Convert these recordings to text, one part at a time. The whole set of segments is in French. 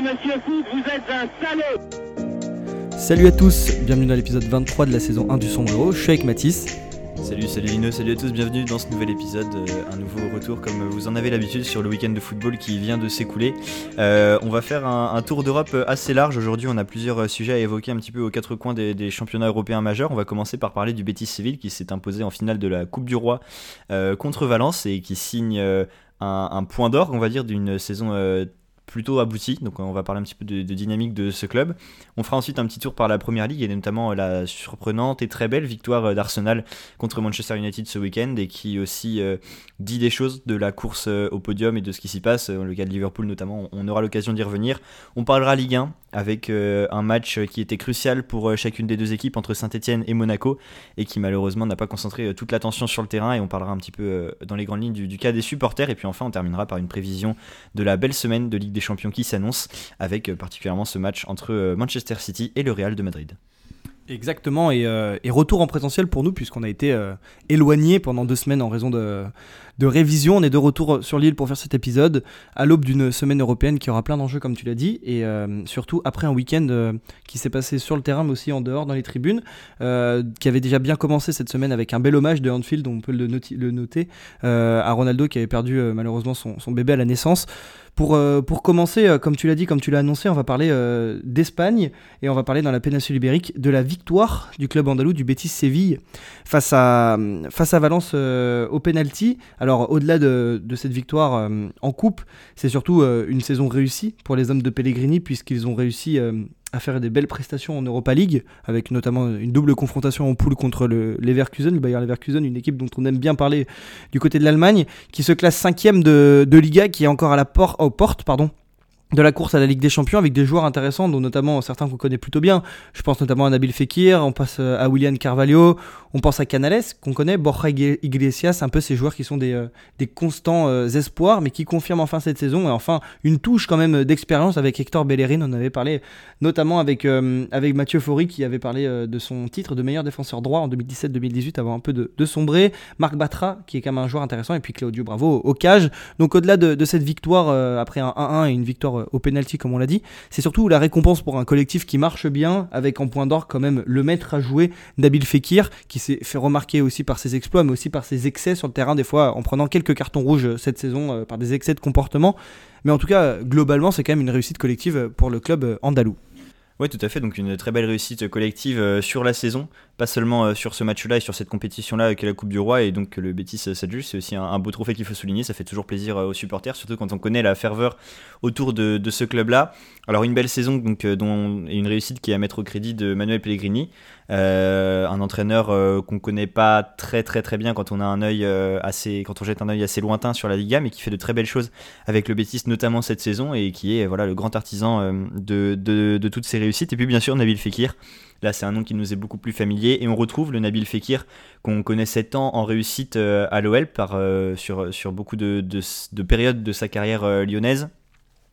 Alors, monsieur Foot, vous êtes un salaud Salut à tous, bienvenue dans l'épisode 23 de la saison 1 du Sombrero. Je suis avec Mathis. Salut, salut Lino, salut à tous, bienvenue dans ce nouvel épisode, euh, un nouveau retour comme vous en avez l'habitude sur le week-end de football qui vient de s'écouler. Euh, on va faire un, tour d'Europe assez large, aujourd'hui on a plusieurs sujets à évoquer un petit peu aux quatre coins des, championnats européens majeurs. On va commencer par parler du Betis Séville qui s'est imposé en finale de la Coupe du Roi euh, contre Valence et qui signe un, un, point d'or, on va dire, d'une saison plutôt abouti. Donc on va parler un petit peu de, dynamique de ce club. On fera ensuite un petit tour par la première ligue et notamment la surprenante et très belle victoire euh, d'Arsenal contre Manchester United ce week-end et qui aussi euh, dit des choses de la course euh, au podium et de ce qui s'y passe. Dans le cas de Liverpool notamment, on aura l'occasion d'y revenir. On parlera Ligue 1 avec un match qui était crucial pour chacune des deux équipes entre Saint-Etienne et Monaco et qui malheureusement n'a pas concentré toute l'attention sur le terrain et on parlera un petit peu dans les grandes lignes du, du cas des supporters et puis enfin on terminera par une prévision de la belle semaine de Ligue des champions qui s'annonce, avec euh, particulièrement ce match entre euh, Manchester City et le Real de Madrid. Exactement, et, euh, retour en présentiel pour nous, puisqu'on a été éloigné pendant deux semaines en raison de, de révision. On est de retour sur l'île pour faire cet épisode, à l'aube d'une semaine européenne qui aura plein d'enjeux, comme tu l'as dit, et surtout après un week-end qui s'est passé sur le terrain, mais aussi en dehors, dans les tribunes, qui avait déjà bien commencé cette semaine avec un bel hommage de Anfield, on peut le, noter, à Ronaldo qui avait perdu malheureusement son, bébé à la naissance. Pour, euh, pour commencer, euh, comme tu l'as dit, comme tu l'as annoncé, on va parler euh, d'Espagne et on va parler dans la péninsule ibérique de la victoire du club andalou du Betis Séville face à, face à Valence au penalty. Alors au-delà de, de, cette victoire en coupe, c'est surtout une saison réussie pour les hommes de Pellegrini puisqu'ils ont réussi à faire des belles prestations en Europa League, avec notamment une double confrontation en poule contre le Leverkusen, le Bayer Leverkusen, une équipe dont on aime bien parler du côté de l'Allemagne, qui se classe cinquième de, de Liga, qui est encore à la porte, aux portes pardon, de la course à la Ligue des Champions avec des joueurs intéressants, dont notamment certains qu'on connaît plutôt bien. Je pense notamment à Nabil Fekir, on passe euh, à William Carvalho, on pense à Canales, qu'on connaît, Borja Iglesias, un peu ces joueurs qui sont des, euh, des constants euh, espoirs, mais qui confirment enfin cette saison, et enfin une touche quand même d'expérience avec Hector Bellerin, on avait parlé notamment avec, avec Mathieu Faury, qui avait parlé de son titre de meilleur défenseur droit en 2017-2018, avant un peu de, de, sombrer, Marc Batra, qui est quand même un joueur intéressant, et puis Claudio Bravo au, cage. Donc au-delà de, de, cette victoire, après un 1-1 et une victoire au penalty comme on l'a dit. C'est surtout la récompense pour un collectif qui marche bien, avec en point d'or quand même le maître à jouer, Nabil Fekir, qui s'est fait remarquer aussi par ses exploits, mais aussi par ses excès sur le terrain, des fois en prenant quelques cartons rouges cette saison euh, par des excès de comportement. Mais en tout cas, globalement, c'est quand même une réussite collective pour le club andalou. Oui, tout à fait. Donc une très belle réussite collective euh, sur la saison, pas seulement euh, sur ce match-là et sur cette compétition-là est la Coupe du Roi et donc le Betis s'adjuge. C'est aussi un, beau trophée qu'il faut souligner. Ça fait toujours plaisir aux supporters, surtout quand on connaît la ferveur autour de, ce club-là. Alors une belle saison donc, et une réussite qui est à mettre au crédit de Manuel Pellegrini. Euh, un entraîneur euh, qu'on connaît pas très très très bien quand on a un œil euh, assez, quand on jette un œil assez lointain sur la Liga, mais qui fait de très belles choses avec le Betis, notamment cette saison, et qui est voilà le grand artisan de, de, toutes ces réussites. Et puis bien sûr Nabil Fekir. Là, c'est un nom qui nous est beaucoup plus familier et on retrouve le Nabil Fekir qu'on connaissait tant en réussite à l'OL sur, beaucoup de périodes de sa carrière lyonnaise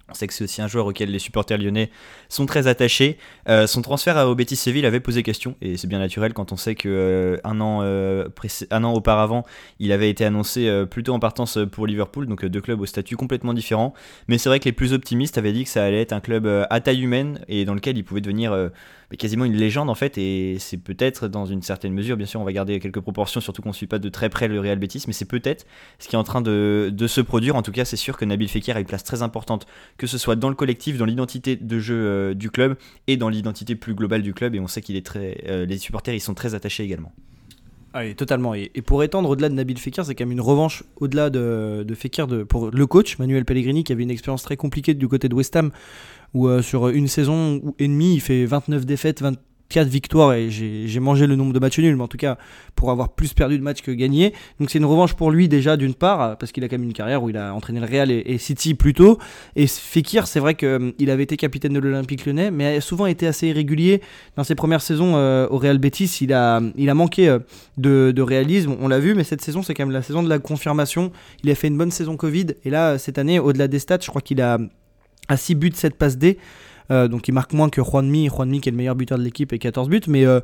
on sait que c'est aussi un joueur auquel les supporters lyonnais sont très attachés. Euh, son transfert au Betis Séville avait posé question, et c'est bien naturel quand on sait que euh, an, euh, an auparavant, il avait été annoncé plutôt en partance pour Liverpool, donc deux clubs au statut complètement différent. Mais c'est vrai que les plus optimistes avaient dit que ça allait être un club à taille humaine et dans lequel il pouvait devenir quasiment une légende en fait, et c'est peut-être dans une certaine mesure, bien sûr, on va garder quelques proportions, surtout qu'on ne suit pas de très près le Real Betis, mais c'est peut-être ce qui est en train de, se produire. En tout cas, c'est sûr que Nabil Fekir a une place très importante, que ce soit dans le collectif, dans l'identité de jeu euh, du club et dans l'identité plus globale du club, et on sait qu'il est très, euh, les supporters ils sont très attachés également. Ah oui, totalement. Et, pour étendre au-delà de Nabil Fekir, c'est quand même une revanche au-delà de, de Fekir de, pour le coach, Manuel Pellegrini, qui avait une expérience très compliquée du côté de West Ham, où euh, sur une saison et demie, il fait 29 défaites, 20, 4 victoires et j'ai mangé le nombre de matchs nuls, mais en tout cas pour avoir plus perdu de matchs que gagné. Donc c'est une revanche pour lui déjà d'une part, parce qu'il a quand même une carrière où il a entraîné le Real et, City plus tôt. Et Fekir, c'est vrai qu'il euh, avait été capitaine de l'Olympique lyonnais, mais a souvent été assez irrégulier. Dans ses premières saisons euh, au Real Betis, il a, il a manqué euh, de, réalisme, on l'a vu, mais cette saison c'est quand même la saison de la confirmation. Il a fait une bonne saison Covid, et là cette année, au-delà des stats, je crois qu'il a à 6 buts, 7 passes D. Euh, donc il marque moins que Juanmi, Juanmi qui est le meilleur buteur de l'équipe et 14 buts, mais euh,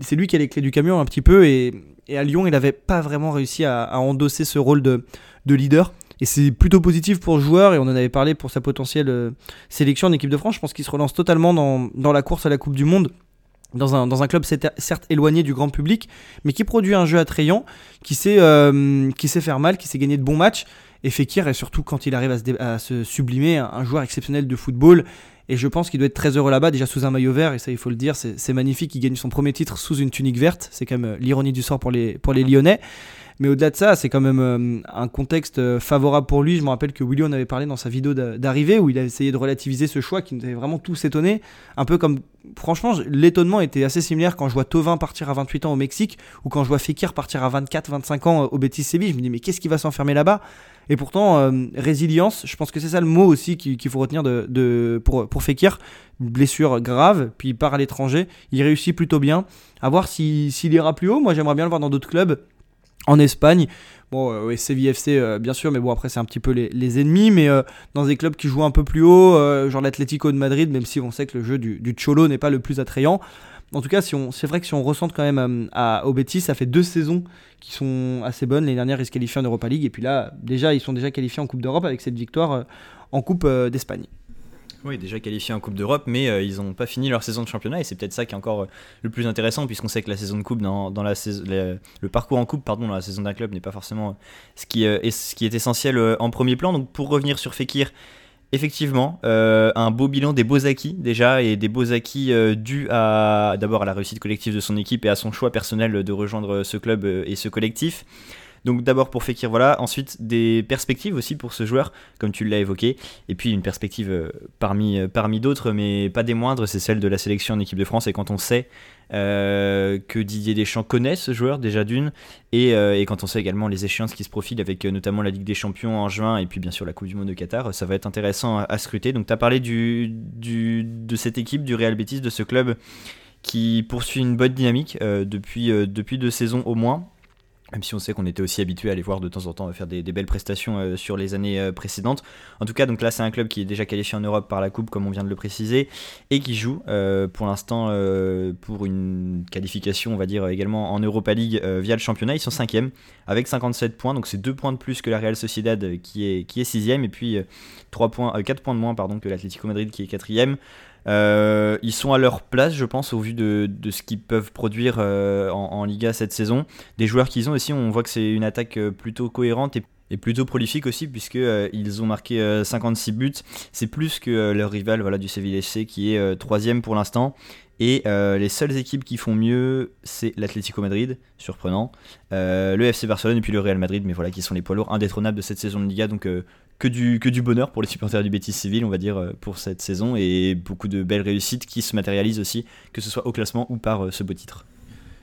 c'est lui qui a les clés du camion un petit peu et, à Lyon il n'avait pas vraiment réussi à, endosser ce rôle de, leader. Et c'est plutôt positif pour le joueur, et on en avait parlé pour sa potentielle sélection en équipe de France. Je pense qu'il se relance totalement dans, la course à la Coupe du Monde dans un, club certes éloigné du grand public, mais qui produit un jeu attrayant, qui sait, faire mal, qui sait gagner de bons matchs. Et Fekir est surtout quand il arrive à se, sublimer, un, joueur exceptionnel de football. Et je pense qu'il doit être très heureux là-bas, déjà sous un maillot vert, et ça il faut le dire, c'est magnifique, il gagne son premier titre sous une tunique verte, c'est quand même euh, l'ironie du sort pour les, pour les Lyonnais. Mais au-delà de ça, c'est quand même euh, un contexte euh, favorable pour lui. Je me rappelle que Willy en avait parlé dans sa vidéo d'arrivée où il a essayé de relativiser ce choix qui nous avait vraiment tous étonnés. Un peu comme, franchement, l'étonnement était assez similaire quand je vois Tovin partir à 28 ans au Mexique ou quand je vois Fekir partir à 24-25 ans au Betis Séville. Je me dis, mais qu'est-ce qui va s'enfermer là-bas? Et pourtant, euh, résilience, je pense que c'est ça le mot aussi qu'il faut retenir pour, Fekir. blessure grave, puis il part à l'étranger. Il réussit plutôt bien. À voir s'il ira plus haut. Moi, j'aimerais bien le voir dans d'autres clubs. En Espagne, bon, euh, CVFC euh, bien sûr, mais bon, après, c'est un petit peu les, ennemis. Mais dans des clubs qui jouent un peu plus haut, genre l'Atlético de Madrid, même si on sait que le jeu du, Cholo n'est pas le plus attrayant. En tout cas, c'est vrai que si on ressente quand même euh, à, au ça fait deux saisons qui sont assez bonnes. Les dernières, ils se qualifient en Europa League. Et puis là, déjà, ils sont déjà qualifiés en Coupe d'Europe avec cette victoire euh, en Coupe euh, d'Espagne. Oui, déjà qualifiés en Coupe d'Europe, mais ils n'ont pas fini leur saison de championnat et c'est peut-être ça qui est encore le plus intéressant puisqu'on sait que la saison de Coupe, dans, la saison, le parcours en Coupe pardon, dans la saison d'un club n'est pas forcément ce qui, est, ce qui est essentiel en premier plan. Donc pour revenir sur Fekir, Effectivement, euh, un beau bilan des beaux acquis déjà et des beaux acquis euh, dus d'abord à la réussite collective de son équipe et à son choix personnel de rejoindre ce club euh, et ce collectif. Donc d'abord pour Fekir, voilà. Ensuite des perspectives aussi pour ce joueur, comme tu l'as évoqué. Et puis une perspective parmi, parmi d'autres, mais pas des moindres, c'est celle de la sélection en équipe de France. Et quand on sait euh, que Didier Deschamps connaît ce joueur déjà d'une, et, euh, quand on sait également les échéances qui se profilent avec euh, notamment la Ligue des Champions en juin et puis bien sûr la Coupe du Monde de Qatar, ça va être intéressant à, scruter. Donc tu as parlé du, du, de cette équipe, du Real Betis, de ce club qui poursuit une bonne dynamique depuis, depuis deux saisons au moins. Même si on sait qu'on était aussi habitué à les voir de temps en temps faire des, belles prestations euh, sur les années euh, précédentes. En tout cas, donc là, c'est un club qui est déjà qualifié en Europe par la Coupe, comme on vient de le préciser, et qui joue euh, pour l'instant pour une qualification, on va dire également en Europa League via le championnat. Ils sont 5 avec 57 points, donc c'est 2 points de plus que la Real Sociedad qui est, qui est 6 et puis 3 points, 4 points de moins pardon, que l'Atlético Madrid qui est 4 euh, ils sont à leur place, je pense, au vu de, ce qu'ils peuvent produire euh, en, Liga cette saison. Des joueurs qu'ils ont aussi, on voit que c'est une attaque euh, plutôt cohérente et, plutôt prolifique aussi, puisqu'ils ils ont marqué 56 buts. C'est plus que leur rival voilà, du Sevilla FC qui est troisième pour l'instant. Et les seules équipes qui font mieux, c'est l'Atlético Madrid, surprenant, le FC Barcelone et puis le Real Madrid, mais voilà, qui sont les poids lourds indétrônables de cette saison de Liga. Donc que du, que du bonheur pour les supporters du Betis Civil, on va dire, euh, pour cette saison, et beaucoup de belles réussites qui se matérialisent aussi, que ce soit au classement ou par euh, ce beau titre.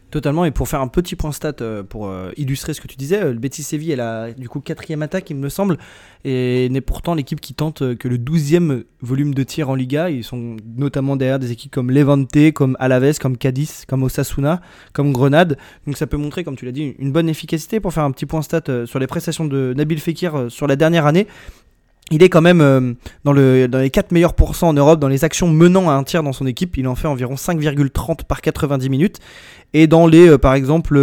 Totalement, et pour faire un petit point stat euh, pour euh, illustrer ce que tu disais, euh, le Betis Séville est la du coup quatrième attaque, il me semble, et n'est pourtant l'équipe qui tente que le douzième volume de tir en Liga. Ils sont notamment derrière des équipes comme Levante, comme Alaves, comme Cadiz, comme Osasuna, comme Grenade. Donc ça peut montrer, comme tu l'as dit, une bonne efficacité pour faire un petit point stat sur les prestations de Nabil Fekir sur la dernière année il est quand même euh, dans, le, dans les 4 meilleurs pourcents en Europe dans les actions menant à un tir dans son équipe. Il en fait environ 5,30 par 90 minutes. Et dans les, euh, par exemple,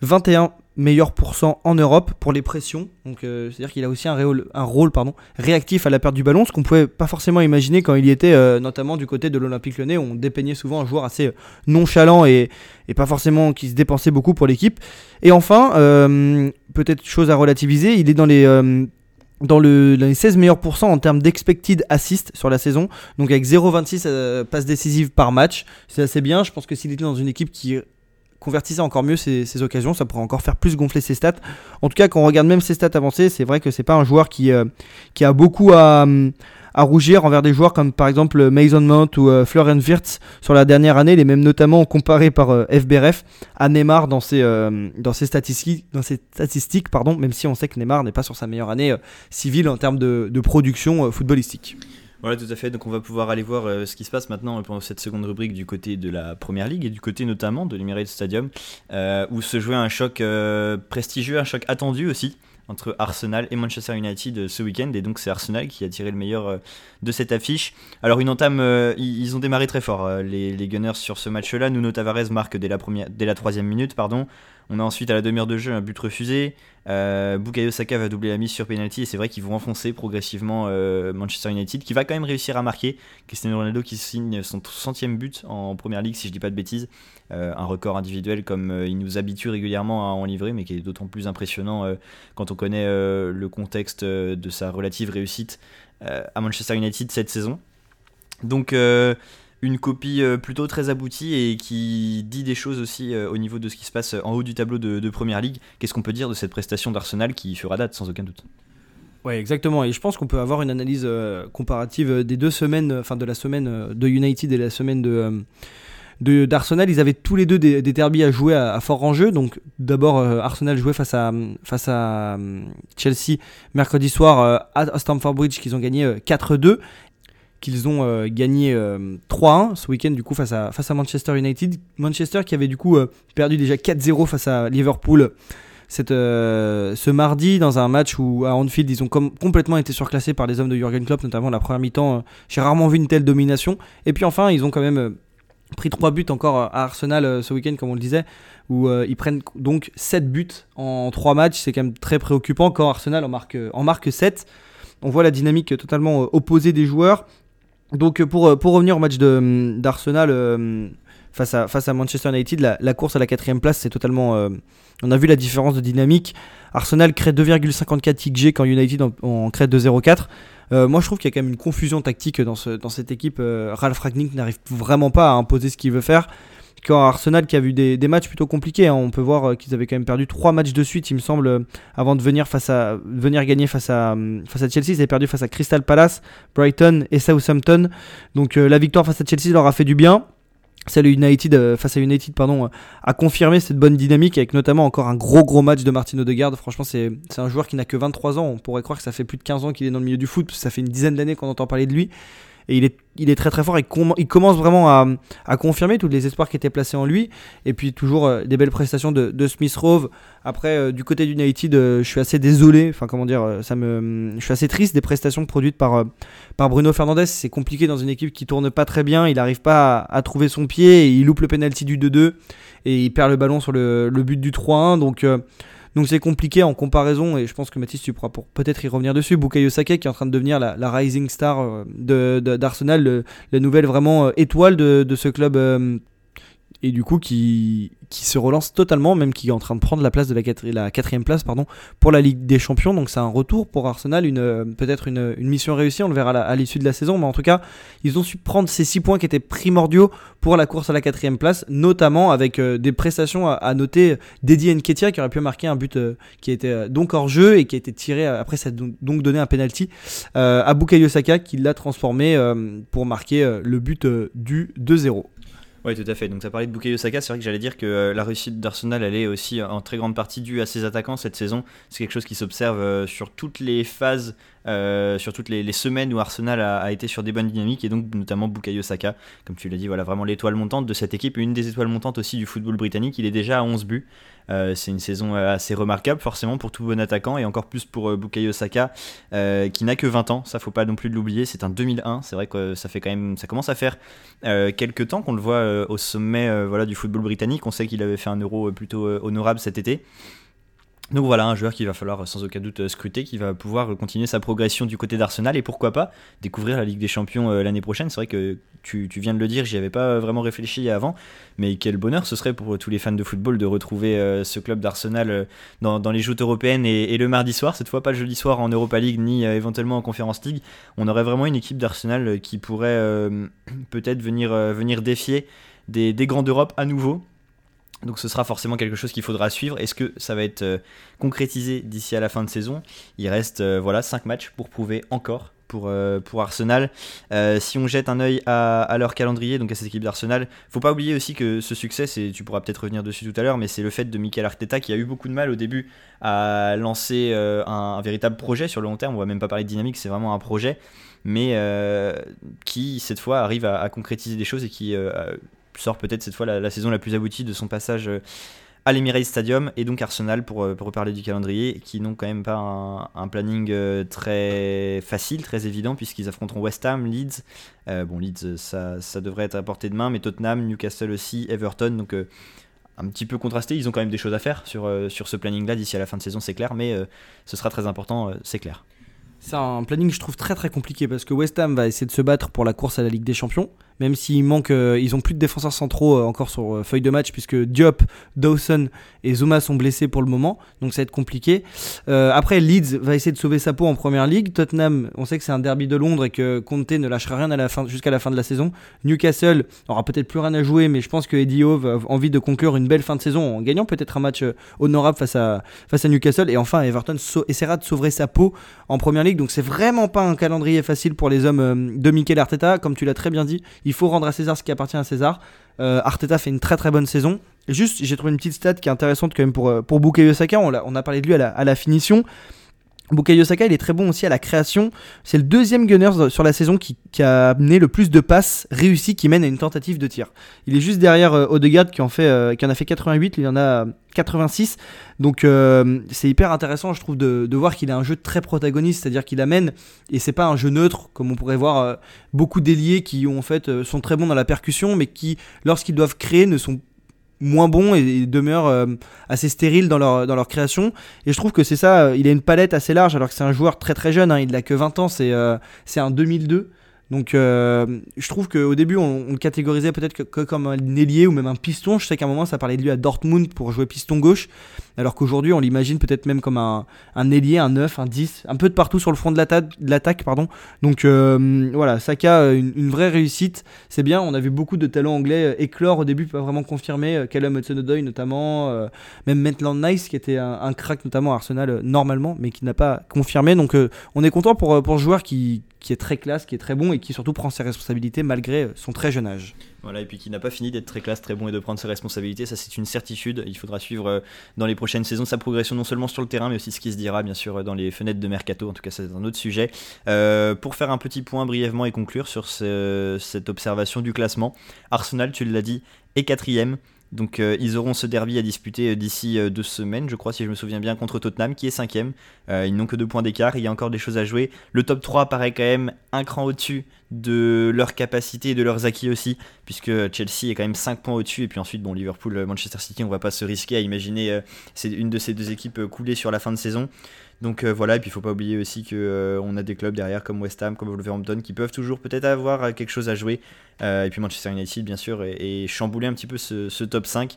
21 euh, meilleurs pourcents en Europe pour les pressions. Donc c'est-à-dire qu'il a aussi un, un rôle pardon, réactif à la perte du ballon, ce qu'on pouvait pas forcément imaginer quand il y était, notamment du côté de l'Olympique Lyonnais, où on dépeignait souvent un joueur assez nonchalant et, et pas forcément qui se dépensait beaucoup pour l'équipe. Et enfin, peut-être chose à relativiser, il est dans les dans, le, les 16 meilleurs pourcents en termes d'expected assist sur la saison. Donc avec 0,26 euh, passes décisives par match. C'est assez bien. Je pense que s'il était dans une équipe qui convertissait encore mieux ses, occasions, ça pourrait encore faire plus gonfler ses stats. En tout cas, quand on regarde même ses stats avancées, c'est vrai que c'est pas un joueur qui, euh, qui a beaucoup à, à rougir envers des joueurs comme par exemple Mason Mount ou euh, Florian Wirtz sur la dernière année. Il est même notamment comparé par euh, FBRF à Neymar dans ses, euh, dans ses statistiques, dans ses statistiques pardon, même si on sait que Neymar n'est pas sur sa meilleure année civile en termes de, de production footballistique. Voilà, tout à fait. Donc on va pouvoir aller voir ce qui se passe maintenant pendant cette seconde rubrique du côté de la Première Ligue et du côté notamment de l'Emirates Stadium, où se jouait un choc prestigieux, un choc attendu aussi entre Arsenal et Manchester United euh, ce week-end. Et donc c'est Arsenal qui a tiré le meilleur euh, de cette affiche. Alors une entame, euh, ils ont démarré très fort les, Gunners sur ce match-là. Nuno Tavares marque dès la, dès la troisième minute. Pardon. On a ensuite à la demi-heure de jeu un but refusé. Euh, Bukayo Saka va doubler la mise sur penalty et c'est vrai qu'ils vont enfoncer progressivement euh, Manchester United qui va quand même réussir à marquer. Cristiano Ronaldo qui signe son centième but en première ligue si je dis pas de bêtises. Euh, un record individuel comme il nous habitue régulièrement à en livrer mais qui est d'autant plus impressionnant quand on connaît le contexte de sa relative réussite à Manchester United cette saison. Une copie euh, plutôt très aboutie et qui dit des choses aussi euh, au niveau de ce qui se passe en haut du tableau de, Première Ligue. Qu'est-ce qu'on peut dire de cette prestation d'Arsenal qui fera date sans aucun doute? Ouais, exactement. Et je pense qu'on peut avoir une analyse euh, comparative des deux semaines, enfin de la semaine de United et la semaine de d'Arsenal. Ils avaient tous les deux des, des derbies à jouer à, fort enjeu. Donc d'abord Arsenal jouait face à face à Chelsea mercredi soir à Stamford Bridge qu'ils ont gagné 4-2 qu'ils ont euh, gagné 3-1 euh, ce week-end du coup face à, face à Manchester United. Manchester qui avait du coup euh, perdu déjà 4-0 face à Liverpool cette, ce mardi dans un match où à Anfield ils ont complètement été surclassés par les hommes de Jurgen Klopp, notamment la première mi-temps. J'ai rarement vu une telle domination. Et puis enfin ils ont quand même pris 3 buts encore à Arsenal ce week-end comme on le disait où ils prennent donc 7 buts en 3 matchs. C'est quand même très préoccupant quand Arsenal en marque, en marque 7. On voit la dynamique totalement opposée des joueurs. Donc euh, pour, euh, pour revenir au match hum, d'Arsenal euh, face, à, Manchester United, la, course à la quatrième place, c'est totalement... on a vu la différence de dynamique. Arsenal crée 2,54 XG quand United en, crée 2,04. moi, je trouve qu'il y a quand même une confusion tactique dans cette équipe. Ralph Ragnick n'arrive vraiment pas à imposer ce qu'il veut faire quand Arsenal qui a vu des, matchs plutôt compliqués. Hein. On peut voir euh, qu'ils avaient quand même perdu trois matchs de suite, il me semble, euh, avant de venir, face à, venir gagner face à, euh, face à Chelsea. Ils avaient perdu face à Crystal Palace, Brighton et Southampton. Donc la victoire face à Chelsea leur a fait du bien. Celle United, face à United pardon, a confirmé cette bonne dynamique avec notamment encore un gros gros match de Martin Odegaard. Franchement, c'est un joueur qui n'a que 23 ans. On pourrait croire que ça fait plus de 15 ans qu'il est dans le milieu du foot. Ça fait une dizaine d'années qu'on entend parler de lui et il est, il très très fort. Et il commence vraiment à, confirmer tous les espoirs qui étaient placés en lui. Et puis toujours euh, des belles prestations de, Smith Rove. Après, euh, du côté d'United, euh, je suis assez désolé. Enfin, comment dire, me, je suis assez triste des prestations produites par, Bruno Fernandez. C'est compliqué dans une équipe qui tourne pas très bien. Il n'arrive pas à, trouver son pied. Il loupe le penalty du 2-2 et il perd le ballon sur le, le but du 3-1. Donc donc c'est compliqué en comparaison, et je pense que Mathis, tu pourras peut-être y revenir dessus. Bukayo Saka qui est en train de devenir la, rising star euh, d'Arsenal, la nouvelle vraiment euh, étoile de, de ce club euh, et du coup qui, qui se relance totalement, même qui est en train de prendre la place de la, quatrième place pardon, pour la Ligue des Champions. Donc c'est un retour pour Arsenal, une, euh, peut-être une, mission réussie, on le verra à l'issue de la saison, mais en tout cas ils ont su prendre ces six points qui étaient primordiaux pour la course à la quatrième place, notamment avec euh, des prestations à, noter d'Eddie Nketiah qui aurait pu marquer un but euh, qui était donc hors jeu et qui a été tiré après ça a donc donné un penalty à Bukayo Saka qui l'a transformé pour marquer le but du 2-0. Oui, tout à fait. Donc, as parlé de Bukayo Saka. C'est vrai que j'allais dire que euh, la réussite d'Arsenal, elle est aussi en très grande partie due à ses attaquants cette saison. C'est quelque chose qui s'observe euh, sur toutes les phases euh, sur toutes les, semaines où Arsenal a, été sur des bonnes dynamiques et donc notamment Bukayo Saka, comme tu l'as dit, voilà vraiment l'étoile montante de cette équipe, une des étoiles montantes aussi du football britannique. Il est déjà à 11 buts. Euh, c'est une saison euh, assez remarquable forcément pour tout bon attaquant et encore plus pour Bukayo Saka qui n'a que 20 ans. Ça faut pas non plus l'oublier. C'est un 2001. C'est vrai que ça fait quand même, ça commence à faire quelques temps qu'on le voit au sommet voilà du football britannique. On sait qu'il avait fait un euro plutôt honorable cet été. Donc voilà, un joueur qu'il va falloir sans aucun doute scruter, qui va pouvoir continuer sa progression du côté d'Arsenal et pourquoi pas découvrir la Ligue des Champions euh, l'année prochaine. C'est vrai que tu, viens de le dire, j'y avais pas vraiment réfléchi avant, mais quel bonheur ce serait pour tous les fans de football de retrouver euh, ce club d'Arsenal euh, dans, les joutes européennes et, le mardi soir, cette fois pas le jeudi soir en Europa League ni éventuellement en Conference League. On aurait vraiment une équipe d'Arsenal qui pourrait peut-être venir, venir défier des, des grands d'Europe à nouveau donc ce sera forcément quelque chose qu'il faudra suivre. Est-ce que ça va être euh, concrétisé d'ici à la fin de saison? Il reste euh, voilà 5 matchs pour prouver encore pour, euh, pour Arsenal. si on jette un œil à, leur calendrier, donc à cette équipe d'Arsenal, faut pas oublier aussi que ce succès, tu pourras peut-être revenir dessus tout à l'heure, mais c'est le fait de Mikel Arteta qui a eu beaucoup de mal au début à lancer un, véritable projet sur le long terme. On va même pas parler de dynamique, c'est vraiment un projet, mais qui cette fois arrive à, concrétiser des choses et qui sort peut-être cette fois la, saison la plus aboutie de son passage euh, à l'Emirates Stadium et donc Arsenal pour, euh, pour reparler du calendrier qui n'ont quand même pas un, planning euh, très facile, très évident puisqu'ils affronteront West Ham, Leeds. bon, Leeds, ça, ça, devrait être à portée de main, mais Tottenham, Newcastle aussi, Everton. Donc un petit peu contrasté. Ils ont quand même des choses à faire sur, sur ce planning-là d'ici à la fin de saison, c'est clair, mais ce sera très important, c'est clair. C'est un planning je trouve très très compliqué parce que West Ham va essayer de se battre pour la course à la Ligue des Champions même s'il manque, euh, ils ont plus de défenseurs centraux euh, encore sur euh, feuille de match puisque Diop, Dawson et Zuma sont blessés pour le moment, donc ça va être compliqué. après, Leeds va essayer de sauver sa peau en première ligue. Tottenham, on sait que c'est un derby de Londres et que Conte ne lâchera rien jusqu'à la fin de la saison. Newcastle aura peut-être plus rien à jouer, mais je pense que Eddie Howe a envie de conclure une belle fin de saison en gagnant peut-être un match honorable face à, face à Newcastle. Et enfin, Everton essaiera de sauver sa peau en première ligue, donc c'est vraiment pas un calendrier facile pour les hommes de Mikel Arteta, comme tu l'as très bien dit. Il faut rendre à César ce qui appartient à César. Euh, Arteta fait une très très bonne saison. Juste, j'ai trouvé une petite stat qui est intéressante quand même pour, euh, pour Bukayo. On a, parlé de lui à la finition. Bukayo Saka, il est très bon aussi à la création. C'est le deuxième gunner sur la saison qui, a amené le plus de passes réussies qui mènent à une tentative de tir. Il est juste derrière euh, Odegaard qui en, fait, euh, qui en a fait 88, il y en a 86. Donc euh, c'est hyper intéressant, je trouve, de, voir qu'il a un jeu très protagoniste, c'est-à-dire qu'il amène, et c'est pas un jeu neutre, comme on pourrait voir beaucoup d'ailiers qui en fait, sont très bons dans la percussion, mais qui, lorsqu'ils doivent créer, ne sont moins bons et, demeurent euh, assez stériles dans leur, dans leur création. Et je trouve que c'est ça, euh, il a une palette assez large alors que c'est un joueur très très jeune, hein, il n'a que 20 ans, c'est euh, c'est un 2002. Donc euh, je trouve qu'au début on, le catégorisait peut-être comme un ailier ou même un piston. Je sais qu'à un moment ça parlait de lui à Dortmund pour jouer piston gauche. Alors qu'aujourd'hui on l'imagine peut-être même comme un, un ailier, un 9, un 10, un peu de partout sur le front de l'attaque. pardon. Donc euh, voilà, Saka, une, vraie réussite. C'est bien, on a vu beaucoup de talents anglais euh, éclore au début, pas vraiment confirmé. Callum Hudson-Odoi notamment, même Maitland Nice qui était un, crack notamment à Arsenal normalement, mais qui n'a pas confirmé. Donc on est content pour, pour ce joueur qui, qui est très classe, qui est très bon et qui surtout prend ses responsabilités malgré son très jeune âge. Voilà, et puis qui n'a pas fini d'être très classe, très bon et de prendre ses responsabilités, ça c'est une certitude. Il faudra suivre euh, dans les prochaines saisons sa progression non seulement sur le terrain, mais aussi ce qui se dira bien sûr dans les fenêtres de mercato. En tout cas, c'est un autre sujet. Euh, pour faire un petit point brièvement et conclure sur cette observation du classement, Arsenal, tu l'as dit, est quatrième. Donc euh, ils auront ce derby à disputer euh, d'ici euh, deux semaines, je crois, si je me souviens bien, contre Tottenham, qui est cinquième. ils n'ont que deux points d'écart, il y a encore des choses à jouer. Le top 3 paraît quand même un cran au-dessus de leur capacité et de leurs acquis aussi, puisque Chelsea est quand même 5 points au-dessus, et puis ensuite, bon, Liverpool, Manchester City, on va pas se risquer à imaginer c'est une de ces deux équipes couler sur la fin de saison. Donc voilà, et puis il faut pas oublier aussi que on a des clubs derrière comme West Ham, comme Wolverhampton, qui peuvent toujours peut-être avoir quelque chose à jouer. et puis Manchester United, bien sûr, et, chambouler un petit peu ce, ce top 5.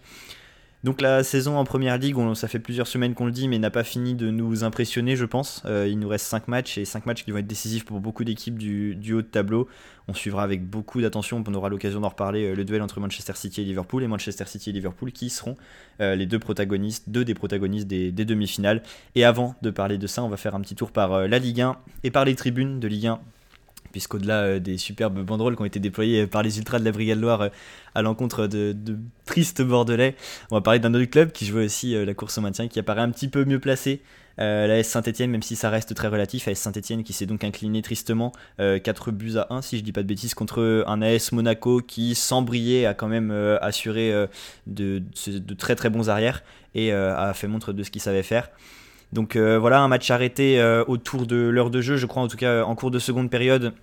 Donc la saison en première ligue, ça fait plusieurs semaines qu'on le dit, mais n'a pas fini de nous impressionner, je pense. Euh, il nous reste 5 matchs et 5 matchs qui vont être décisifs pour beaucoup d'équipes du, haut de tableau. On suivra avec beaucoup d'attention, on aura l'occasion d'en reparler, euh, le duel entre Manchester City et Liverpool, et Manchester City et Liverpool qui seront euh, les deux protagonistes, deux des protagonistes des demi-finales. Et avant de parler de ça, on va faire un petit tour par la Ligue 1 et par les tribunes de Ligue 1 puisqu'au-delà euh, des superbes banderoles qui ont été déployées par les ultras de la Brigade Loire euh, à l'encontre de, tristes Bordelais, on va parler d'un autre club qui joue aussi euh, la course au maintien, qui apparaît un petit peu mieux placé. la S Saint-Etienne, même si ça reste très relatif, AS Saint-Etienne qui s'est donc incliné tristement 4 buts à 1, si je dis pas de bêtises, contre un AS Monaco qui, sans briller, a quand même assuré de, de, très très bons arrières et a fait montre de ce qu'il savait faire. Donc euh, voilà, un match arrêté euh, autour de l'heure de jeu, je crois en tout cas en cours de seconde période,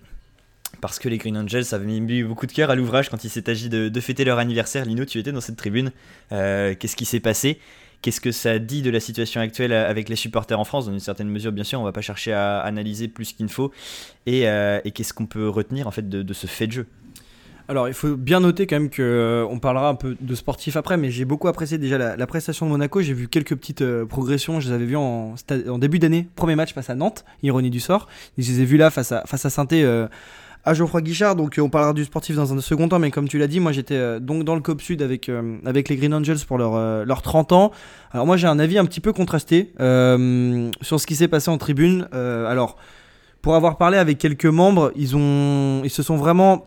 parce que les Green Angels avaient mis beaucoup de cœur à l'ouvrage quand il s'est agi de, fêter leur anniversaire. Lino, tu étais dans cette tribune. Euh, qu'est-ce qui s'est passé? Qu'est-ce que ça dit de la situation actuelle avec les supporters en France? Dans une certaine mesure, bien sûr, on va pas chercher à analyser plus qu'il ne faut. Et, qu'est-ce qu'on peut retenir en fait de ce fait de jeu? Alors, il faut bien noter quand même que euh, on parlera un peu de sportif après, mais j'ai beaucoup apprécié déjà la, prestation de Monaco. J'ai vu quelques petites euh, progressions. Je les avais vues en, début d'année, premier match face à Nantes, ironie du sort. je les ai vus là face à face à saint euh, à Geoffroy Guichard. Donc on parlera du sportif dans un second temps, mais comme tu l'as dit, moi j'étais donc dans le COP Sud avec, avec les Green Angels pour leurs leur 30 ans. Alors moi j'ai un avis un petit peu contrasté sur ce qui s'est passé en tribune. alors pour avoir parlé avec quelques membres, ils, ont, ils se sont vraiment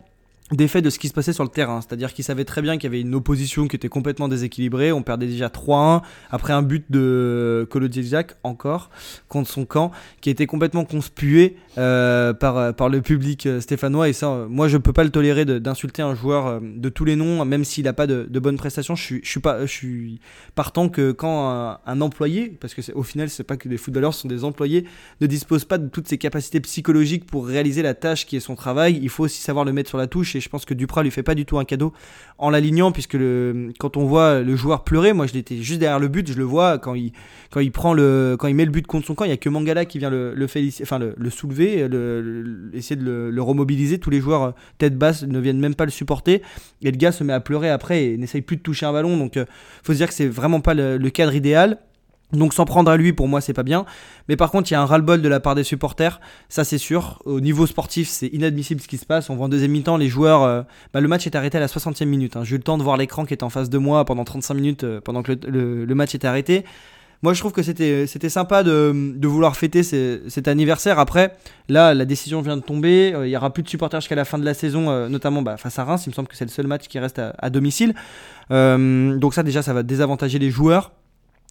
d'effet de ce qui se passait sur le terrain. C'est-à-dire qu'ils savaient très bien qu'il y avait une opposition qui était complètement déséquilibrée. On perdait déjà 3-1 après un but de Kolodjejak encore contre son camp qui était complètement conspué euh, par, par le public euh, stéphanois. Et ça, moi, je peux pas le tolérer d'insulter un joueur euh, de tous les noms, même s'il n'a pas de, de, bonnes prestations. Je suis, je suis, pas, je suis partant que quand un, employé, parce que au final, c'est pas que des footballeurs, ce sont des employés, ne dispose pas de toutes ses capacités psychologiques pour réaliser la tâche qui est son travail, il faut aussi savoir le mettre sur la touche je pense que Duprat lui fait pas du tout un cadeau en l'alignant puisque quand on voit le joueur pleurer, moi je l'étais juste derrière le but, je le vois quand il, prend le, quand il met le but contre son camp, il y a que Mangala qui vient le, soulever, le, essayer de le, remobiliser. Tous les joueurs euh, tête basse ne viennent même pas le supporter et le gars se met à pleurer après et n'essaye plus de toucher un ballon. Donc faut se dire que c'est vraiment pas le cadre idéal. Donc s'en prendre à lui pour moi c'est pas bien. Mais par contre il y a un ras-le-bol de la part des supporters, ça c'est sûr. Au niveau sportif c'est inadmissible ce qui se passe. On voit en deuxième mi-temps les joueurs... Euh, bah, le match est arrêté à la 60e minute. Hein. J'ai eu le temps de voir l'écran qui était en face de moi pendant 35 minutes euh, pendant que le, match était arrêté. Moi je trouve que c'était, sympa de, vouloir fêter cet anniversaire. Après là la décision vient de tomber. Euh, il y aura plus de supporters jusqu'à la fin de la saison, notamment bah, face à Reims. Il me semble que c'est le seul match qui reste à domicile. donc ça déjà ça va désavantager les joueurs.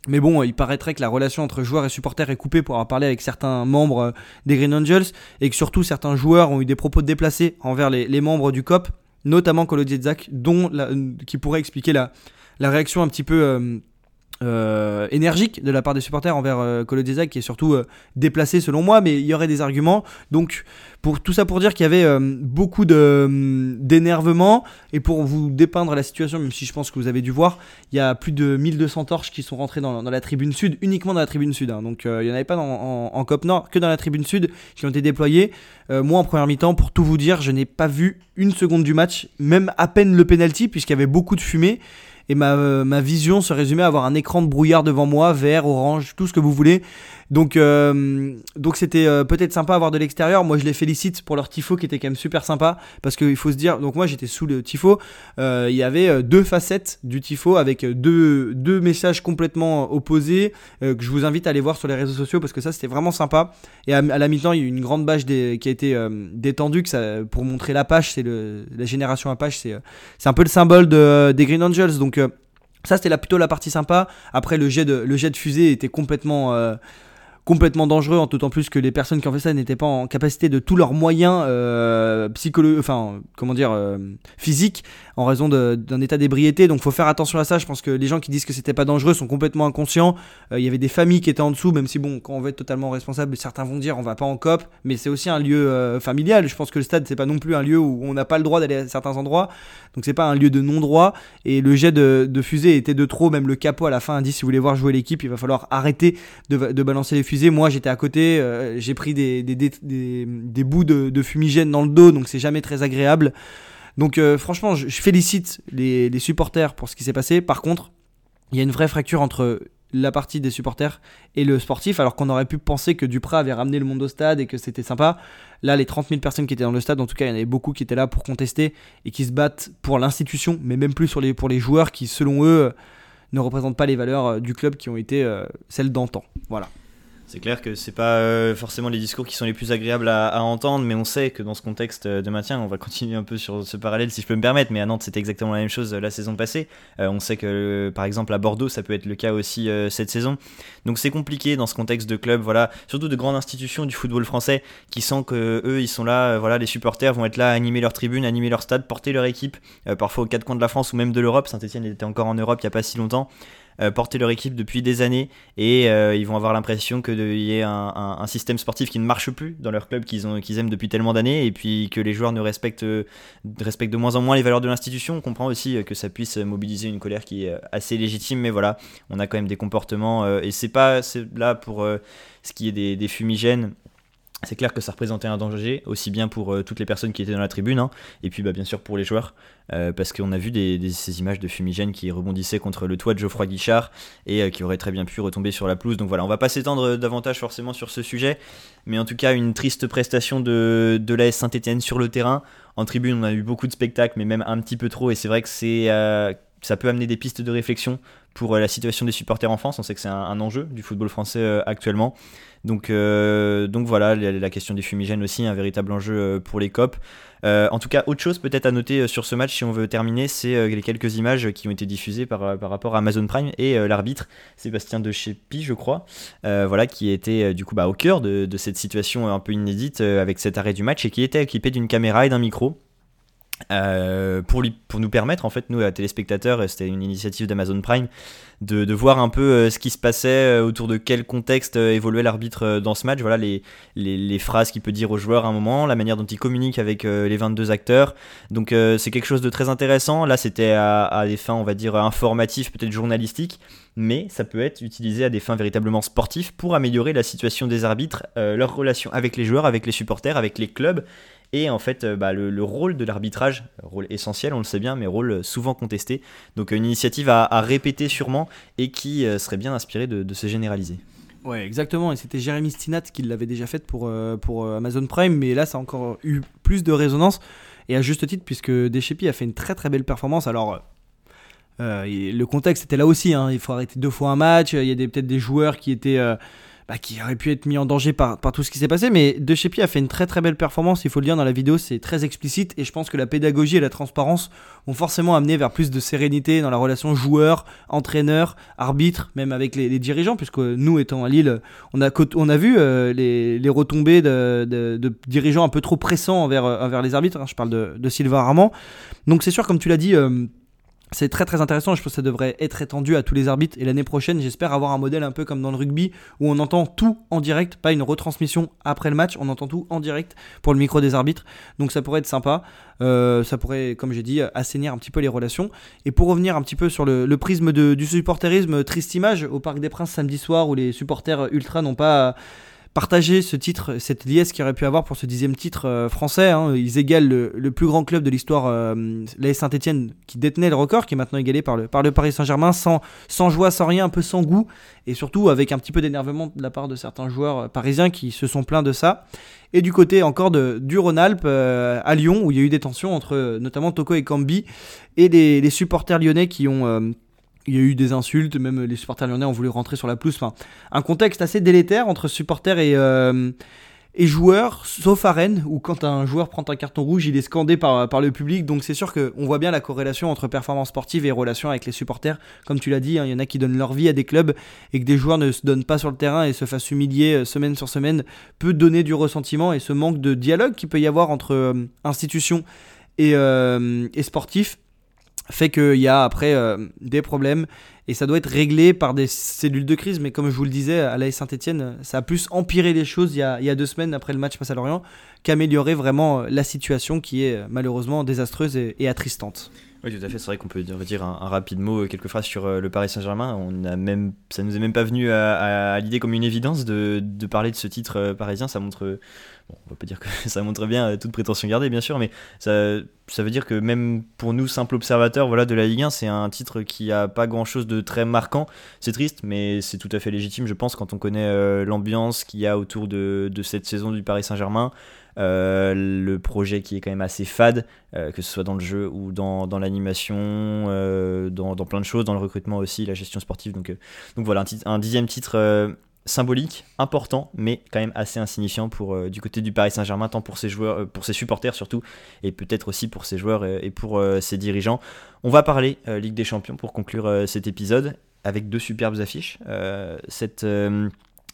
Mais bon, il paraîtrait que la relation entre joueurs et supporters est coupée pour avoir parlé avec certains membres euh, des Green Angels et que surtout certains joueurs ont eu des propos déplacés envers les, membres du COP, notamment Kolo dont qui pourrait expliquer la, la réaction un petit peu euh, euh, énergique de la part des supporters envers euh, qui est surtout euh, déplacé selon moi, mais il y aurait des arguments. Donc pour tout ça pour dire qu'il y avait euh, beaucoup de d'énervement et pour vous dépeindre la situation, même si je pense que vous avez dû voir, il y a plus de 1200 torches qui sont rentrées dans, la tribune sud, uniquement dans la tribune sud. Hein. Donc il n'y en avait pas en, en, Cop Nord, que dans la tribune sud qui ont été déployées. moi en première mi-temps, pour tout vous dire, je n'ai pas vu une seconde du match, même à peine le penalty puisqu'il y avait beaucoup de fumée et ma, ma, vision se résumait à avoir un écran de brouillard devant moi, vert, orange, tout ce que vous voulez. Donc euh, donc c'était euh, peut-être sympa à voir de l'extérieur. Moi je les félicite pour leur tifo qui était quand même super sympa parce qu'il faut se dire. Donc moi j'étais sous le tifo. Euh, il y avait deux facettes du tifo avec deux, deux messages complètement opposés que je vous invite à aller voir sur les réseaux sociaux parce que ça c'était vraiment sympa. Et à, la mi-temps il y a eu une grande bâche qui a été détendue pour montrer l'Apache. C'est la génération Apache. C'est c'est un peu le symbole de, des Green Angels. Donc ça c'était plutôt la partie sympa. Après le jet de, le jet de fusée était complètement complètement dangereux, en d'autant plus que les personnes qui ont fait ça n'étaient pas en capacité de tous leurs moyens euh, enfin, comment dire, euh, physiques, en raison d'un état d'ébriété. Donc, faut faire attention à ça. Je pense que les gens qui disent que c'était pas dangereux sont complètement inconscients. Euh, il y avait des familles qui étaient en dessous, même si, bon, quand on veut être totalement responsable, certains vont dire on va pas en cop, mais c'est aussi un lieu euh, familial. Je pense que le stade, c'est pas non plus un lieu où on n'a pas le droit d'aller à certains endroits. Donc, c'est pas un lieu de non-droit. Et le jet de, de, fusée était de trop. Même le capot à la fin a dit si vous voulez voir jouer l'équipe, il va falloir arrêter de, de balancer les fusées moi, j'étais à côté, euh, j'ai pris des, bouts de, de, fumigène dans le dos, donc c'est jamais très agréable. Donc euh, franchement, je, félicite les, supporters pour ce qui s'est passé. Par contre, il y a une vraie fracture entre la partie des supporters et le sportif, alors qu'on aurait pu penser que Duprat avait ramené le monde au stade et que c'était sympa. Là, les 30 000 personnes qui étaient dans le stade, en tout cas, il y en avait beaucoup qui étaient là pour contester et qui se battent pour l'institution, mais même plus pour les joueurs qui, selon eux, ne représentent pas les valeurs du club qui ont été celles d'antan. Voilà. C'est clair que c'est pas euh, forcément les discours qui sont les plus agréables à, entendre, mais on sait que dans ce contexte de maintien, on va continuer un peu sur ce parallèle si je peux me permettre, mais à Nantes c'était exactement la même chose euh, la saison passée. Euh, on sait que par exemple à Bordeaux ça peut être le cas aussi cette saison. Donc c'est compliqué dans ce contexte de club, voilà, surtout de grandes institutions du football français qui sent que eux ils sont là, voilà, les supporters vont être là à animer leur tribune, animer leur stade, porter leur équipe, parfois aux quatre coins de la France ou même de l'Europe. Saint-Etienne était encore en Europe il y a pas si longtemps. Euh, porter leur équipe depuis des années et euh, ils vont avoir l'impression qu'il y ait un, système sportif qui ne marche plus dans leur club qu'ils qu'ils aiment depuis tellement d'années et puis que les joueurs ne respectent, respectent de moins en moins les valeurs de l'institution. On comprend aussi que ça puisse mobiliser une colère qui est assez légitime, mais voilà, on a quand même des comportements euh, et c'est pas là pour ce qui est des fumigènes c'est clair que ça représentait un danger, aussi bien pour euh, toutes les personnes qui étaient dans la tribune, hein, et puis bah, bien sûr pour les joueurs, euh, parce qu'on a vu ces images de fumigènes qui rebondissaient contre le toit de Geoffroy Guichard, et euh, qui auraient très bien pu retomber sur la pelouse. Donc voilà, on va pas s'étendre davantage forcément sur ce sujet, mais en tout cas une triste prestation de, de l'AS Saint-Etienne sur le terrain. En tribune, on a eu beaucoup de spectacles, mais même un petit peu trop, et c'est vrai que c'est ça peut amener des pistes de réflexion pour la situation des supporters en France. On sait que c'est un, enjeu du football français actuellement. Donc, euh, donc voilà, la, question des fumigènes aussi, un véritable enjeu euh, pour les COP. Euh, en tout cas, autre chose peut-être à noter sur ce match, si on veut terminer, c'est les quelques images qui ont été diffusées par, par rapport à Amazon Prime et l'arbitre Sébastien de Chepi, je crois, voilà, qui était du coup bah, au cœur de, cette situation un peu inédite avec cet arrêt du match et qui était équipé d'une caméra et d'un micro. Euh, pour, nous permettre, en fait, nous, à téléspectateurs, c'était une initiative d'Amazon Prime, de, voir un peu euh, ce qui se passait, euh, autour de quel contexte évoluait l'arbitre dans ce match, voilà les, les, phrases qu'il peut dire aux joueurs à un moment, la manière dont il communique avec les 22 acteurs. Donc c'est quelque chose de très intéressant. Là, c'était à, à, des fins, on va dire, informatives, peut-être journalistiques, mais ça peut être utilisé à des fins véritablement sportives pour améliorer la situation des arbitres, leur relation avec les joueurs, avec les supporters, avec les clubs et en fait euh, bah, le, rôle de l'arbitrage, rôle essentiel, on le sait bien, mais rôle souvent contesté. Donc une initiative à, répéter sûrement et qui euh, serait bien inspirée de, se généraliser. Ouais, exactement. Et c'était Jérémy Stinat qui l'avait déjà fait pour, euh, pour Amazon Prime, mais là, ça a encore eu plus de résonance. Et à juste titre, puisque Deshepi a fait une très très belle performance. Alors, le contexte était là aussi. Hein. Il faut arrêter deux fois un match. Il y a peut-être des joueurs qui étaient bah, qui aurait pu être mis en danger par, par tout ce qui s'est passé. Mais De Chepi a fait une très très belle performance, il faut le dire dans la vidéo, c'est très explicite. Et je pense que la pédagogie et la transparence vont forcément amener vers plus de sérénité dans la relation joueur, entraîneur, arbitre, même avec les, dirigeants, puisque nous étant à Lille, on a, on a vu euh, les, les, retombées de, de, dirigeants un peu trop pressants envers, euh, envers les arbitres. Hein. je parle de, de Sylvain Armand. Donc c'est sûr, comme tu l'as dit, euh, c'est très très intéressant, je pense que ça devrait être étendu à tous les arbitres. Et l'année prochaine j'espère avoir un modèle un peu comme dans le rugby où on entend tout en direct, pas une retransmission après le match, on entend tout en direct pour le micro des arbitres, donc ça pourrait être sympa, euh, ça pourrait comme j'ai dit assainir un petit peu les relations. Et pour revenir un petit peu sur le, prisme du supporterisme, triste image au Parc des Princes samedi soir où les supporters ultra n'ont pas partager ce titre, cette liesse qu'il aurait pu avoir pour ce dixième titre euh, français. Hein. Ils égalent le, plus grand club de l'histoire, euh, l'AS Saint-Etienne, qui détenait le record, qui est maintenant égalé par le, par le Paris Saint-Germain, sans, joie, sans rien, un peu sans goût, et surtout avec un petit peu d'énervement de la part de certains joueurs euh, parisiens qui se sont plaints de ça. Et du côté encore du Rhône-Alpes, à Lyon, où il y a eu des tensions entre notamment Toko et Cambi, et les, les supporters lyonnais qui ont il y a eu des insultes, même les supporters lyonnais ont voulu rentrer sur la pelouse. Enfin, un contexte assez délétère entre supporters et, euh, et joueurs, sauf à Rennes, où quand un joueur prend un carton rouge, il est scandé par, par le public. Donc c'est sûr qu'on voit bien la corrélation entre performance sportive et relation avec les supporters. Comme tu l'as dit, hein, il y en a qui donnent leur vie à des clubs et que des joueurs ne se donnent pas sur le terrain et se fassent humilier euh, semaine sur semaine peut donner du ressentiment et ce manque de dialogue qu'il peut y avoir entre euh, institutions et, et sportifs fait qu'il y a après euh, des problèmes et ça doit être réglé par des cellules de crise. Mais comme je vous le disais, à l'AS Saint-Etienne, ça a plus empiré les choses il y a, il y a deux semaines après le match face à Lorient qu'améliorer vraiment la situation qui est malheureusement désastreuse et, attristante. Oui, tout à fait. C'est vrai qu'on peut dire un, rapide mot, quelques phrases sur euh, le Paris Saint-Germain. On a même, ça nous est même pas venu à, l'idée comme une évidence de, parler de ce titre euh, parisien. Ça montre Bon, on va pas dire que ça montre bien euh, toute prétention gardée, bien sûr, mais ça, veut dire que même pour nous, simples observateurs voilà, de la Ligue 1, c'est un titre qui a pas grand chose de très marquant. C'est triste, mais c'est tout à fait légitime, je pense, quand on connaît euh, l'ambiance qu'il y a autour de, cette saison du Paris Saint-Germain. Euh, le projet qui est quand même assez fade, que ce soit dans le jeu ou dans, dans l'animation, dans, dans, plein de choses, dans le recrutement aussi, la gestion sportive. Donc, donc voilà, un, dixième titre symbolique, important, mais quand même assez insignifiant pour euh, du côté du Paris Saint-Germain, tant pour ses joueurs, euh, pour ses supporters surtout, et peut-être aussi pour ses joueurs et, pour euh, ses dirigeants. On va parler Ligue des Champions pour conclure cet épisode avec deux superbes affiches. cette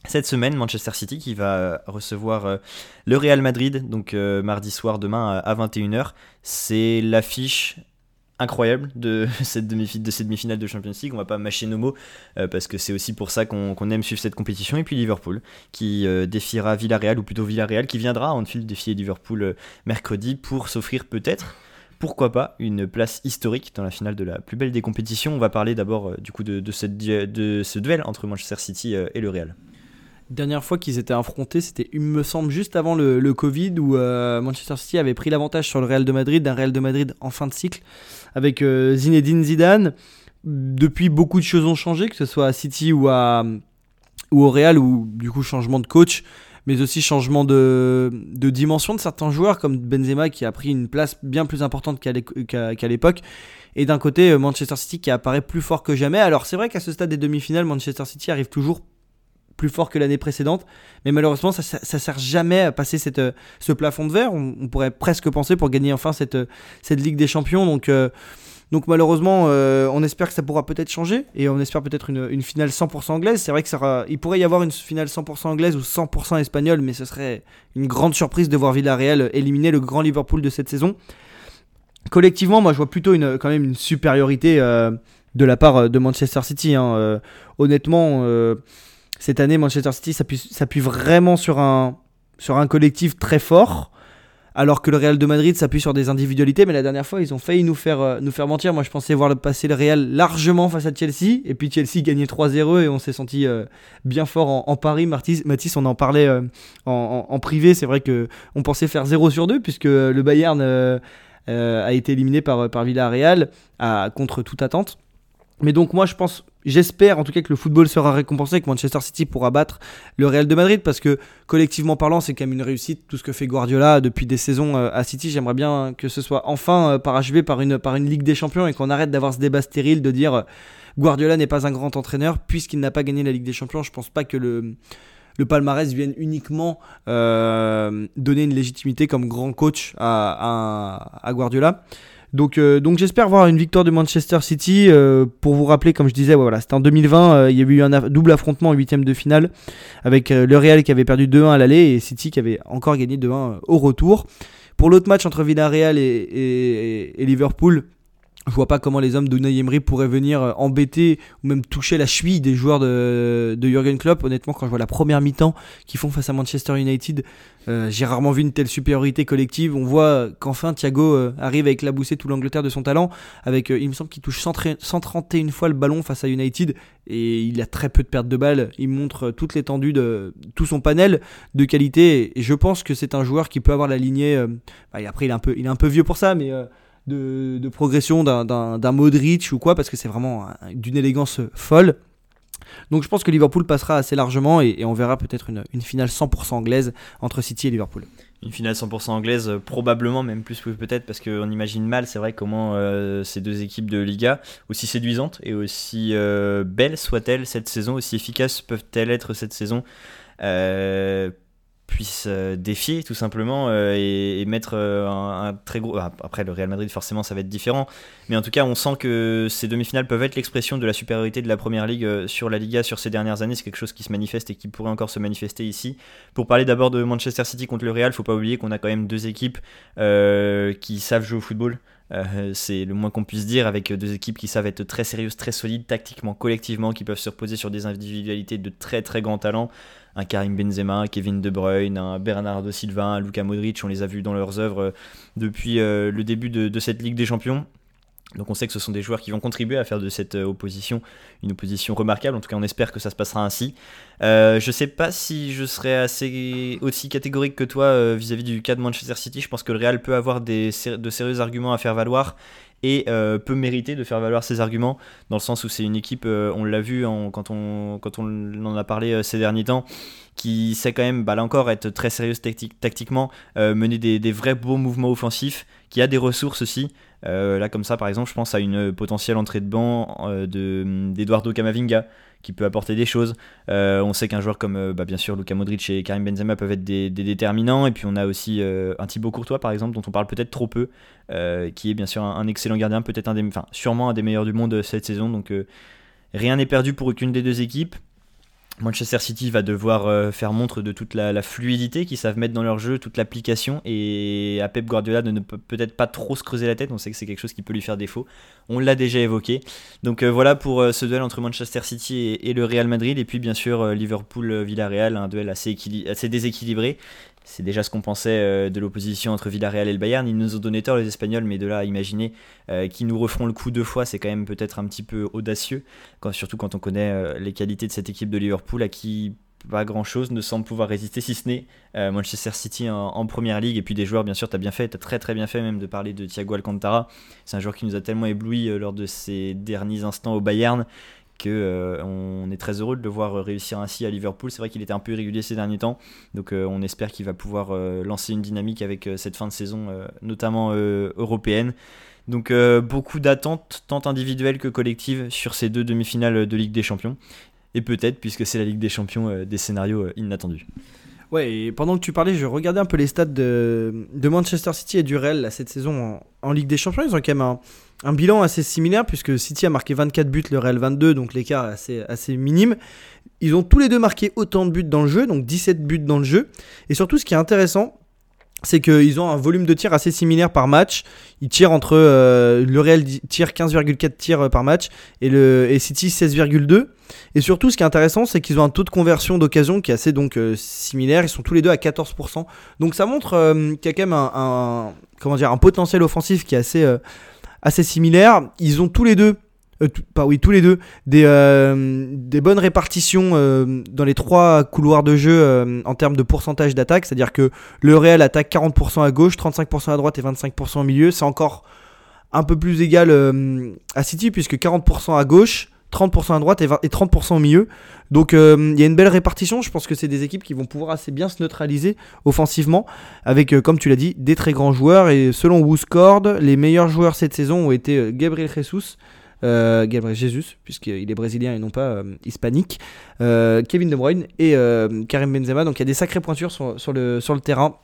cette semaine, Manchester City qui va recevoir le Real Madrid, donc mardi soir demain à 21h. C'est l'affiche incroyable de cette demi-finale de Champions League. On va pas mâcher nos mots euh, parce que c'est aussi pour ça qu'on aime suivre cette compétition. Et puis Liverpool qui euh, défiera Villarreal ou plutôt Villarreal qui viendra à Anfield défier Liverpool euh, mercredi pour s'offrir peut-être pourquoi pas une place historique dans la finale de la plus belle des compétitions. On va parler d'abord du coup de, ce duel entre Manchester City et le Real dernière fois qu'ils étaient affrontés, c'était, il me semble, juste avant le, Covid, où Manchester City avait pris l'avantage sur le Real de Madrid, d'un Real de Madrid en fin de cycle, avec euh, Zinedine Zidane. Depuis, beaucoup de choses ont changé, que ce soit à City ou, à, ou au Real, ou du coup changement de coach, mais aussi changement de, de dimension de certains joueurs, comme Benzema qui a pris une place bien plus importante qu'à l'époque. Et d'un côté, euh, Manchester City qui apparaît plus fort que jamais. Alors c'est vrai qu'à ce stade des demi-finales, Manchester City arrive toujours plus fort que l'année précédente. Mais malheureusement, ça, ça, sert jamais à passer cette, euh, ce plafond de verre. On, pourrait presque penser pour gagner enfin cette, euh, cette Ligue des Champions. Donc, euh, donc malheureusement, on espère que ça pourra peut-être changer. Et on espère peut-être une, une, finale 100% anglaise. C'est vrai que pourrait y avoir une finale 100% anglaise ou 100% espagnole. Mais ce serait une grande surprise de voir Villarreal éliminer le grand Liverpool de cette saison. collectivement, moi je vois plutôt quand même une supériorité de la part de Manchester City. Hein. honnêtement, cette année, Manchester City s'appuie vraiment sur un, sur un collectif très fort alors que le Real de Madrid s'appuie sur des individualités. Mais la dernière fois, ils ont failli nous faire, euh, nous faire mentir. Moi, je pensais voir passer le Real largement face à Chelsea. Et puis Chelsea gagnait 3-0 et on s'est senti euh, bien fort en, Paris. Mathis, on en parlait euh, en, privé. C'est vrai que on pensait faire 0 sur 2 puisque le Bayern a été éliminé par, par Villarreal contre toute attente. Mais donc moi je pense, j'espère en tout cas que le football sera récompensé, que Manchester City pourra battre le Real de Madrid parce que collectivement parlant c'est quand même une réussite tout ce que fait Guardiola depuis des saisons euh, à City. J'aimerais bien que ce soit enfin euh, parachevé par une, par une Ligue des Champions et qu'on arrête d'avoir ce débat stérile de dire euh, Guardiola n'est pas un grand entraîneur puisqu'il n'a pas gagné la Ligue des Champions. Je pense pas que le le palmarès vienne uniquement donner une légitimité comme grand coach à, à Guardiola. Donc, euh, donc j'espère voir une victoire de Manchester City. Euh, pour vous rappeler, comme je disais, voilà, c'était en 2020. Euh, il y avait eu un double affrontement en huitième de finale avec le Real qui avait perdu 2-1 à l'aller et City qui avait encore gagné 2-1 au retour. Pour l'autre match entre Villarreal et Liverpool, je vois pas comment les hommes d'Unai Emery pourraient venir euh, embêter ou même toucher la cheville des joueurs de, de Jurgen Klopp. Honnêtement, quand je vois la première mi-temps qu'ils font face à Manchester United, euh, j'ai rarement vu une telle supériorité collective. On voit qu'enfin Thiago euh, arrive avec la boussée tout l'Angleterre de son talent. Avec, il me semble qu'il touche 131 fois le ballon face à United et il a très peu de pertes de balles. Il montre toute l'étendue de tout son panel de qualité et je pense que c'est un joueur qui peut avoir la lignée. Bah, après, il est un peu, il est un peu vieux pour ça, mais de, progression d'un Modric ou quoi, parce que c'est vraiment d'une élégance folle. Donc je pense que Liverpool passera assez largement et, on verra peut-être une, finale 100% anglaise entre City et Liverpool. Une finale 100% anglaise, euh, probablement, même plus peut-être, parce qu'on imagine mal, c'est vrai, comment euh, ces deux équipes de Liga, aussi séduisantes et aussi euh, belles soient-elles cette saison, aussi efficaces peuvent-elles être cette saison, puisse euh, défier tout simplement euh, et, mettre euh, un, très gros. Ah, après, le Real Madrid, forcément, ça va être différent. Mais en tout cas, on sent que ces demi-finales peuvent être l'expression de la supériorité de la première ligue sur la Liga sur ces dernières années. C'est quelque chose qui se manifeste et qui pourrait encore se manifester ici. Pour parler d'abord de Manchester City contre le Real, faut pas oublier qu'on a quand même deux équipes qui savent jouer au football. C'est le moins qu'on puisse dire avec deux équipes qui savent être très sérieuses, très solides tactiquement, collectivement, qui peuvent se reposer sur des individualités de très très grand talent un Karim Benzema, un Kevin De Bruyne, un Bernardo Silva, un Luka Modric, on les a vus dans leurs œuvres euh, depuis euh, le début de, cette Ligue des Champions. Donc on sait que ce sont des joueurs qui vont contribuer à faire de cette euh, opposition une opposition remarquable. En tout cas, on espère que ça se passera ainsi. Je je sais pas si je serais assez aussi catégorique que toi vis-à-vis du cas de Manchester City. Je pense que le Real peut avoir de sérieux arguments à faire valoir et euh, peut mériter de faire valoir ses arguments dans le sens où c'est une équipe, euh, on l'a vu quand, on, quand on en a parlé euh, ces derniers temps, qui sait quand même, bah, là encore, être très sérieuse tactiquement, mener des, des, vrais beaux mouvements offensifs, qui a des ressources aussi. là, comme ça, par exemple, je pense à une potentielle entrée de banc d'Eduardo Camavinga, qui peut apporter des choses. Euh, on sait qu'un joueur comme euh, bah, bien sûr Luka Modric et Karim Benzema peuvent être des, déterminants. Et puis on a aussi euh, un Thibaut Courtois par exemple dont on parle peut-être trop peu, qui est bien sûr un, excellent gardien, peut-être un des, sûrement un des meilleurs du monde cette saison. Donc rien n'est perdu pour aucune des deux équipes. Manchester City va devoir euh, faire montre de toute la, fluidité qu'ils savent mettre dans leur jeu, toute l'application, et à Pep Guardiola de ne peut-être pas trop se creuser la tête, on sait que c'est quelque chose qui peut lui faire défaut, on l'a déjà évoqué. Donc euh, voilà pour euh, ce duel entre Manchester City et, le Real Madrid, et puis bien sûr Liverpool-Villarreal, un duel assez déséquilibré, c'est déjà ce qu'on pensait euh, de l'opposition entre Villarreal et le Bayern. Ils nous ont donné tort les Espagnols, mais de là à imaginer euh, qu'ils nous referont le coup deux fois, c'est quand même peut-être un petit peu audacieux, surtout quand on connaît euh, les qualités de cette équipe de Liverpool à qui pas grand chose ne semble pouvoir résister si ce n'est Manchester City en, première ligue. Et puis des joueurs bien sûr tu as bien fait tu très très bien fait même de parler de Thiago Alcantara. C'est un joueur qui nous a tellement ébloui lors de ses derniers instants au Bayern euh, on est très heureux de le voir réussir ainsi à Liverpool. C'est vrai qu'il était un peu irrégulier ces derniers temps, donc euh, on espère qu'il va pouvoir euh, lancer une dynamique avec cette fin de saison, notamment européenne. Donc beaucoup d'attentes, tant individuelles que collectives, sur ces deux demi-finales de Ligue des Champions. Et peut-être, puisque c'est la Ligue des Champions, des scénarios inattendus. Ouais, et pendant que tu parlais, je regardais un peu les stats de, Manchester City et du Real cette saison en, Ligue des Champions. Ils ont quand même un, bilan assez similaire puisque City a marqué 24 buts, le Real 22, donc l'écart est assez, assez minime. Ils ont tous les deux marqué autant de buts dans le jeu, donc 17 buts dans le jeu. Et surtout, ce qui est intéressant, c'est qu'ils ont un volume de tir assez similaire par match. Ils tirent entre euh, le Real tire 15,4 tirs par match et le et City 16,2. Et surtout, ce qui est intéressant, c'est qu'ils ont un taux de conversion d'occasion qui est assez donc similaire. Ils sont tous les deux à 14%. Donc ça montre qu'il y a quand même un, comment dire un potentiel offensif qui est assez assez similaire. Ils ont tous les deux euh, pas oui, tous les deux, des, euh, des bonnes répartitions euh, dans les trois couloirs de jeu en termes de pourcentage d'attaque. C'est-à-dire que le Real attaque 40% à gauche, 35% à droite et 25% au milieu. C'est encore un peu plus égal à City puisque 40% à gauche, 30% à droite et, 30% au milieu. Donc il y a une belle répartition. Je pense que c'est des équipes qui vont pouvoir assez bien se neutraliser offensivement avec, comme tu l'as dit, des très grands joueurs. Et selon Wooscord, les meilleurs joueurs cette saison ont été Gabriel Jesus, euh, Gabriel Jesus, puisqu'il est brésilien et non pas euh, hispanique, euh, Kevin De Bruyne et Karim Benzema. Donc il y a des sacrées pointures sur, le, sur le terrain.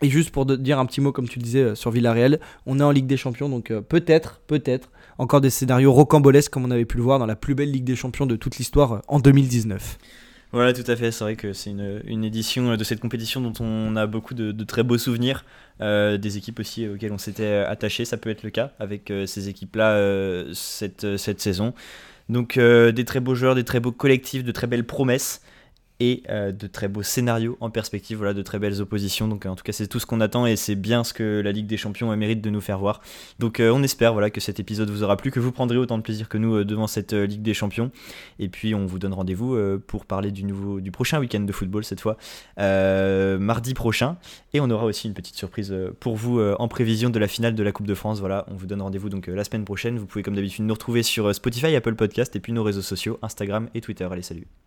Et juste pour dire un petit mot, comme tu le disais, sur Villarreal, on est en Ligue des Champions, donc peut-être, peut-être, encore des scénarios rocambolesques comme on avait pu le voir dans la plus belle Ligue des Champions de toute l'histoire en 2019. Voilà, tout à fait. C'est vrai que c'est une, édition de cette compétition dont on a beaucoup de, très beaux souvenirs. Euh, des équipes aussi auxquelles on s'était attaché, ça peut être le cas avec euh, ces équipes-là euh, cette, cette saison. Donc des très beaux joueurs, des très beaux collectifs, de très belles promesses et euh, de très beaux scénarios en perspective, voilà, de très belles oppositions. Donc en tout cas c'est tout ce qu'on attend et c'est bien ce que la Ligue des Champions mérite de nous faire voir. Donc euh, on espère voilà, que cet épisode vous aura plu, que vous prendrez autant de plaisir que nous euh, devant cette Ligue des Champions. Et puis on vous donne rendez-vous pour parler du, nouveau, du prochain week-end de football cette fois, mardi prochain. Et on aura aussi une petite surprise pour vous en prévision de la finale de la Coupe de France. Voilà, on vous donne rendez-vous donc la semaine prochaine. Vous pouvez comme d'habitude nous retrouver sur Spotify, Apple Podcast et puis nos réseaux sociaux, Instagram et Twitter. Allez salut